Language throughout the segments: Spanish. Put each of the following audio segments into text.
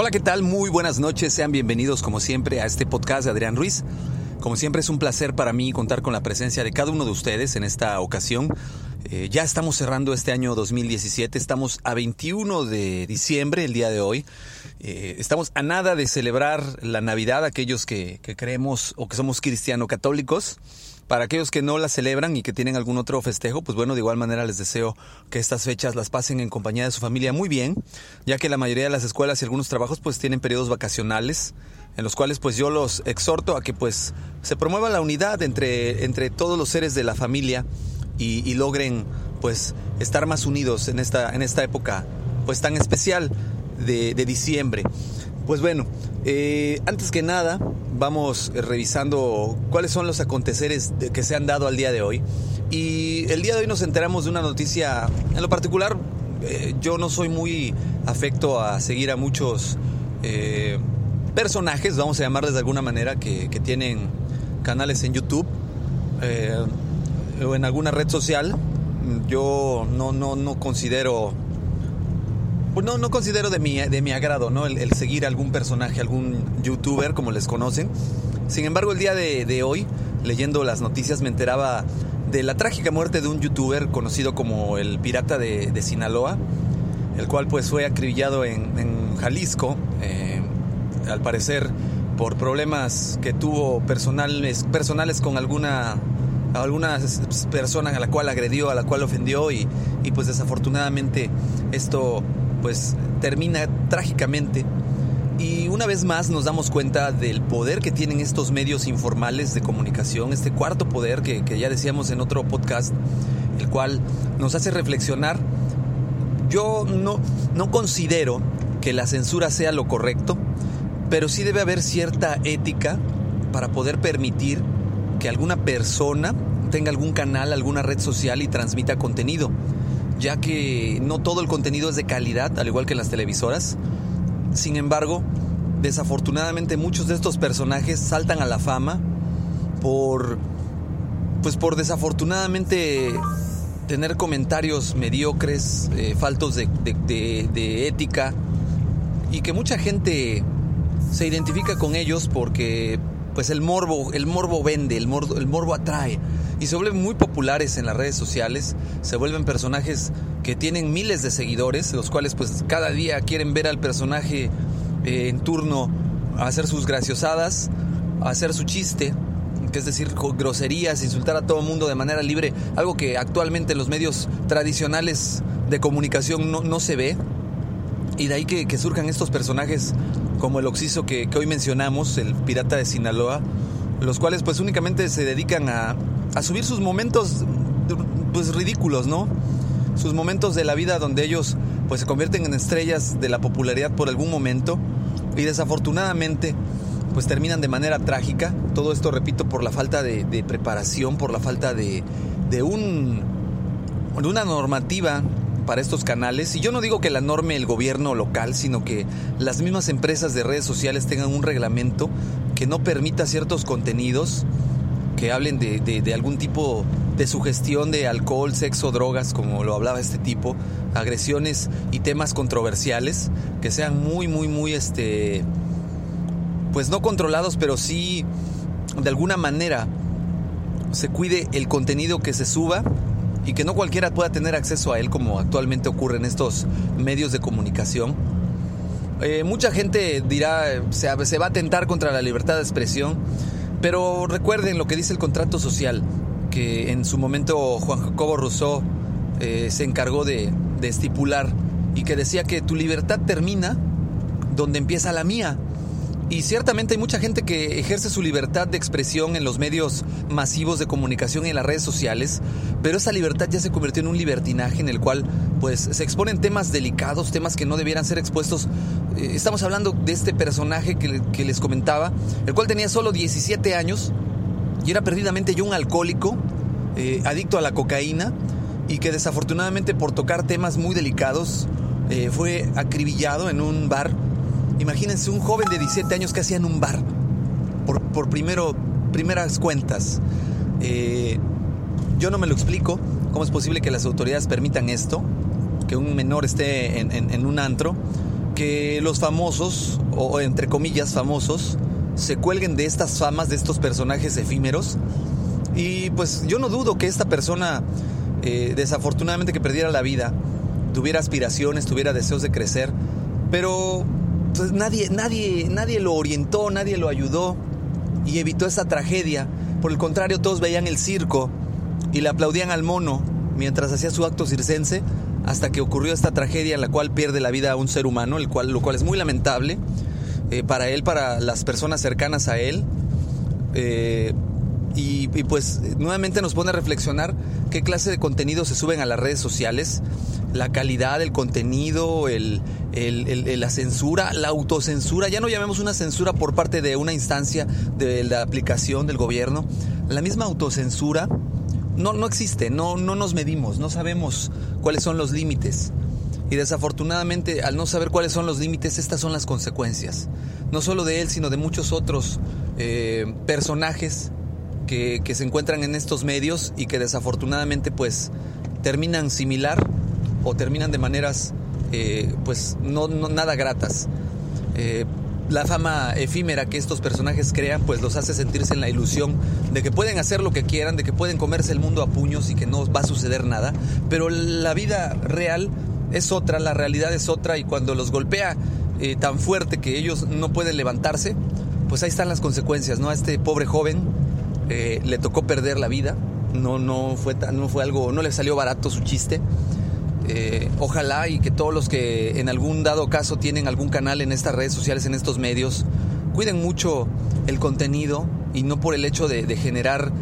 Hola, ¿qué tal? Muy buenas noches. Sean bienvenidos como siempre a este podcast de Adrián Ruiz. Como siempre es un placer para mí contar con la presencia de cada uno de ustedes en esta ocasión. Eh, ya estamos cerrando este año 2017, estamos a 21 de diciembre, el día de hoy. Eh, estamos a nada de celebrar la Navidad, aquellos que, creemos o que somos cristiano-católicos. Para aquellos que no la celebran y que tienen algún otro festejo, pues bueno, de igual manera les deseo que estas fechas las pasen en compañía de su familia muy bien, ya que la mayoría de las escuelas y algunos trabajos pues tienen periodos vacacionales en los cuales pues yo los exhorto a que pues se promueva la unidad entre, entre todos los seres de la familia y, logren pues estar más unidos en esta, en esta época pues tan especial de diciembre. Pues bueno, eh, antes que nada, vamos revisando cuáles son los aconteceres que se han dado al día de hoy. Y el día de hoy nos enteramos de una noticia, en lo particular, eh, yo no soy muy afecto a seguir a muchos eh, personajes, vamos a llamarles de alguna manera, que, que tienen canales en YouTube o en alguna red social. Yo no, no, no considero no, no considero de mi, de mi agrado, ¿no? El, el, seguir algún personaje, algún youtuber, como les conocen. Sin embargo, el día de, hoy, leyendo las noticias, me enteraba de la trágica muerte de un youtuber conocido como el Pirata de, Sinaloa, el cual pues fue acribillado en, Jalisco, eh, al parecer por problemas que tuvo personales, personales con alguna alguna persona a la cual agredió, a la cual ofendió y, y pues desafortunadamente esto pues termina trágicamente. Y una vez más nos damos cuenta del poder que tienen estos medios informales de comunicación, este cuarto poder que, que, ya decíamos en otro podcast, el cual nos hace reflexionar. Yo no, no considero que la censura sea lo correcto, pero sí debe haber cierta ética para poder permitir que alguna persona tenga algún canal, alguna red social y transmita contenido ya que no todo el contenido es de calidad, al igual que las televisoras. Sin embargo, desafortunadamente muchos de estos personajes saltan a la fama por pues por desafortunadamente tener comentarios mediocres, eh, faltos de, de, ética y que mucha gente se identifica con ellos porque pues el morbo, el morbo vende, el morbo, el morbo atrae y se vuelven muy populares en las redes sociales, se vuelven personajes que tienen miles de seguidores, los cuales pues cada día quieren ver al personaje eh, en turno hacer sus graciosadas, hacer su chiste, que es decir, groserías, insultar a todo el mundo de manera libre, algo que actualmente en los medios tradicionales de comunicación no, no se ve. Y de ahí que, que, surjan estos personajes como el Oxiso que, que hoy mencionamos, el pirata de Sinaloa, los cuales pues únicamente se dedican a, a subir sus momentos pues ridículos, ¿no? Sus momentos de la vida donde ellos pues se convierten en estrellas de la popularidad por algún momento y desafortunadamente pues terminan de manera trágica. Todo esto, repito, por la falta de, preparación, por la falta de, de, un, de una normativa para estos canales. Y yo no digo que la norme el gobierno local, sino que las mismas empresas de redes sociales tengan un reglamento que no permita ciertos contenidos que hablen de, de, algún tipo de sugestión de alcohol, sexo, drogas, como lo hablaba este tipo, agresiones y temas controversiales, que sean muy, muy, muy, este, pues no controlados, pero sí de alguna manera se cuide el contenido que se suba y que no cualquiera pueda tener acceso a él como actualmente ocurre en estos medios de comunicación. Eh, mucha gente dirá, se, se va a atentar contra la libertad de expresión, pero recuerden lo que dice el contrato social, que en su momento Juan Jacobo Rousseau eh, se encargó de, de, estipular y que decía que tu libertad termina donde empieza la mía. Y ciertamente hay mucha gente que ejerce su libertad de expresión en los medios masivos de comunicación y en las redes sociales, pero esa libertad ya se convirtió en un libertinaje en el cual pues se exponen temas delicados, temas que no debieran ser expuestos. Eh, estamos hablando de este personaje que, les comentaba, el cual tenía solo 17 años y era perdidamente yo un alcohólico, eh, adicto a la cocaína y que desafortunadamente por tocar temas muy delicados eh, fue acribillado en un bar Imagínense un joven de 17 años que hacía en un bar, por, por primero, primeras cuentas. Eh, yo no me lo explico, cómo es posible que las autoridades permitan esto, que un menor esté en, un antro, que los famosos, o entre comillas famosos, se cuelguen de estas famas, de estos personajes efímeros. Y pues yo no dudo que esta persona, eh, desafortunadamente que perdiera la vida, tuviera aspiraciones, tuviera deseos de crecer, pero entonces nadie, nadie, nadie lo orientó, nadie lo ayudó y evitó esa tragedia. Por el contrario, todos veían el circo y le aplaudían al mono mientras hacía su acto circense hasta que ocurrió esta tragedia en la cual pierde la vida a un ser humano, el cual, lo cual es muy lamentable eh, para él, para las personas cercanas a él. Eh, y, pues nuevamente nos pone a reflexionar qué clase de contenido se suben a las redes sociales, la calidad del contenido, el, la censura, la autocensura, ya no llamemos una censura por parte de una instancia de la aplicación del gobierno, la misma autocensura no, no existe, no, no nos medimos, no sabemos cuáles son los límites. Y desafortunadamente, al no saber cuáles son los límites, estas son las consecuencias. No solo de él, sino de muchos otros eh, personajes que, se encuentran en estos medios y que desafortunadamente pues terminan similar o terminan de maneras eh, pues no, nada gratas. Eh, la fama efímera que estos personajes crean pues los hace sentirse en la ilusión de que pueden hacer lo que quieran, de que pueden comerse el mundo a puños y que no va a suceder nada, pero la vida real es otra, la realidad es otra y cuando los golpea eh, tan fuerte que ellos no pueden levantarse, pues ahí están las consecuencias, ¿no? A este pobre joven le tocó perder la vida, no, no, fue, no fue algo, no le salió barato su chiste. Eh, ojalá y que todos los que en algún dado caso tienen algún canal en estas redes sociales, en estos medios, cuiden mucho el contenido y no por el hecho de, generar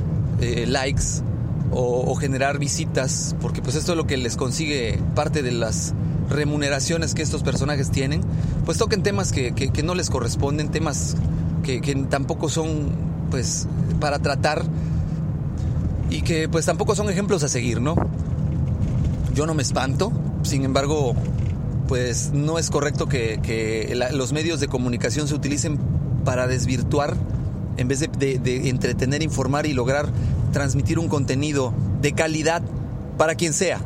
eh, likes o, generar visitas, porque pues esto es lo que les consigue parte de las remuneraciones que estos personajes tienen, pues toquen temas que, que no les corresponden, temas que, que tampoco son pues para tratar y que pues tampoco son ejemplos a seguir, ¿no? Yo no me espanto, sin embargo, pues no es correcto que, los medios de comunicación se utilicen para desvirtuar en vez de, entretener, informar y lograr transmitir un contenido de calidad para quien sea.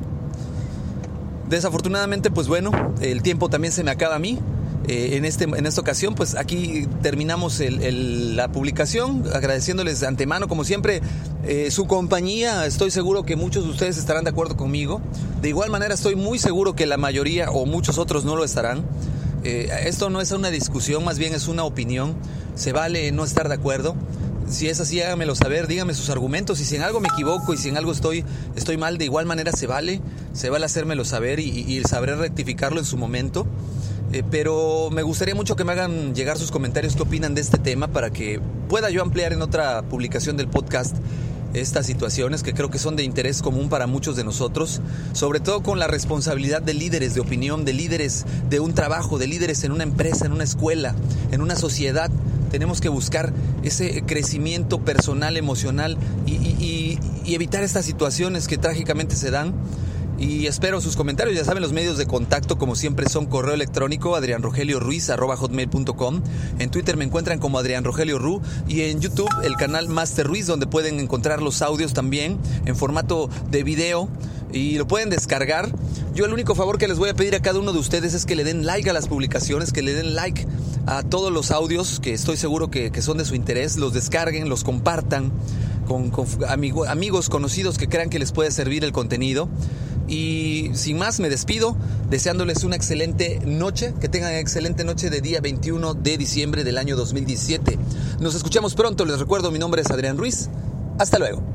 Desafortunadamente, pues bueno, el tiempo también se me acaba a mí. Eh, en, este, en esta ocasión, pues aquí terminamos la publicación, agradeciéndoles de antemano, como siempre, eh, su compañía. Estoy seguro que muchos de ustedes estarán de acuerdo conmigo. De igual manera, estoy muy seguro que la mayoría o muchos otros no lo estarán. Eh, esto no es una discusión, más bien es una opinión. Se vale no estar de acuerdo. Si es así, hágamelo saber, dígame sus argumentos. Y si en algo me equivoco y si en algo estoy, estoy mal, de igual manera se vale. Se vale hacérmelo saber y, y sabré rectificarlo en su momento. Eh, pero me gustaría mucho que me hagan llegar sus comentarios, qué opinan de este tema, para que pueda yo ampliar en otra publicación del podcast estas situaciones que creo que son de interés común para muchos de nosotros, sobre todo con la responsabilidad de líderes de opinión, de líderes de un trabajo, de líderes en una empresa, en una escuela, en una sociedad. Tenemos que buscar ese crecimiento personal, emocional y evitar estas situaciones que trágicamente se dan y espero sus comentarios. Ya saben, los medios de contacto, como siempre, son correo electrónico adrianrogelioruiz.com. En Twitter me encuentran como Adrián Rogelio Ru. Y en YouTube, el canal Master Ruiz, donde pueden encontrar los audios también en formato de video. Y lo pueden descargar. Yo el único favor que les voy a pedir a cada uno de ustedes es que le den like a las publicaciones, que le den like a todos los audios que estoy seguro que, son de su interés, los descarguen, los compartan con, amigos conocidos que crean que les puede servir el contenido. Y sin más, me despido deseándoles una excelente noche, que tengan excelente noche de día 21 de diciembre del año 2017. Nos escuchamos pronto, les recuerdo, mi nombre es Adrián Ruiz. Hasta luego.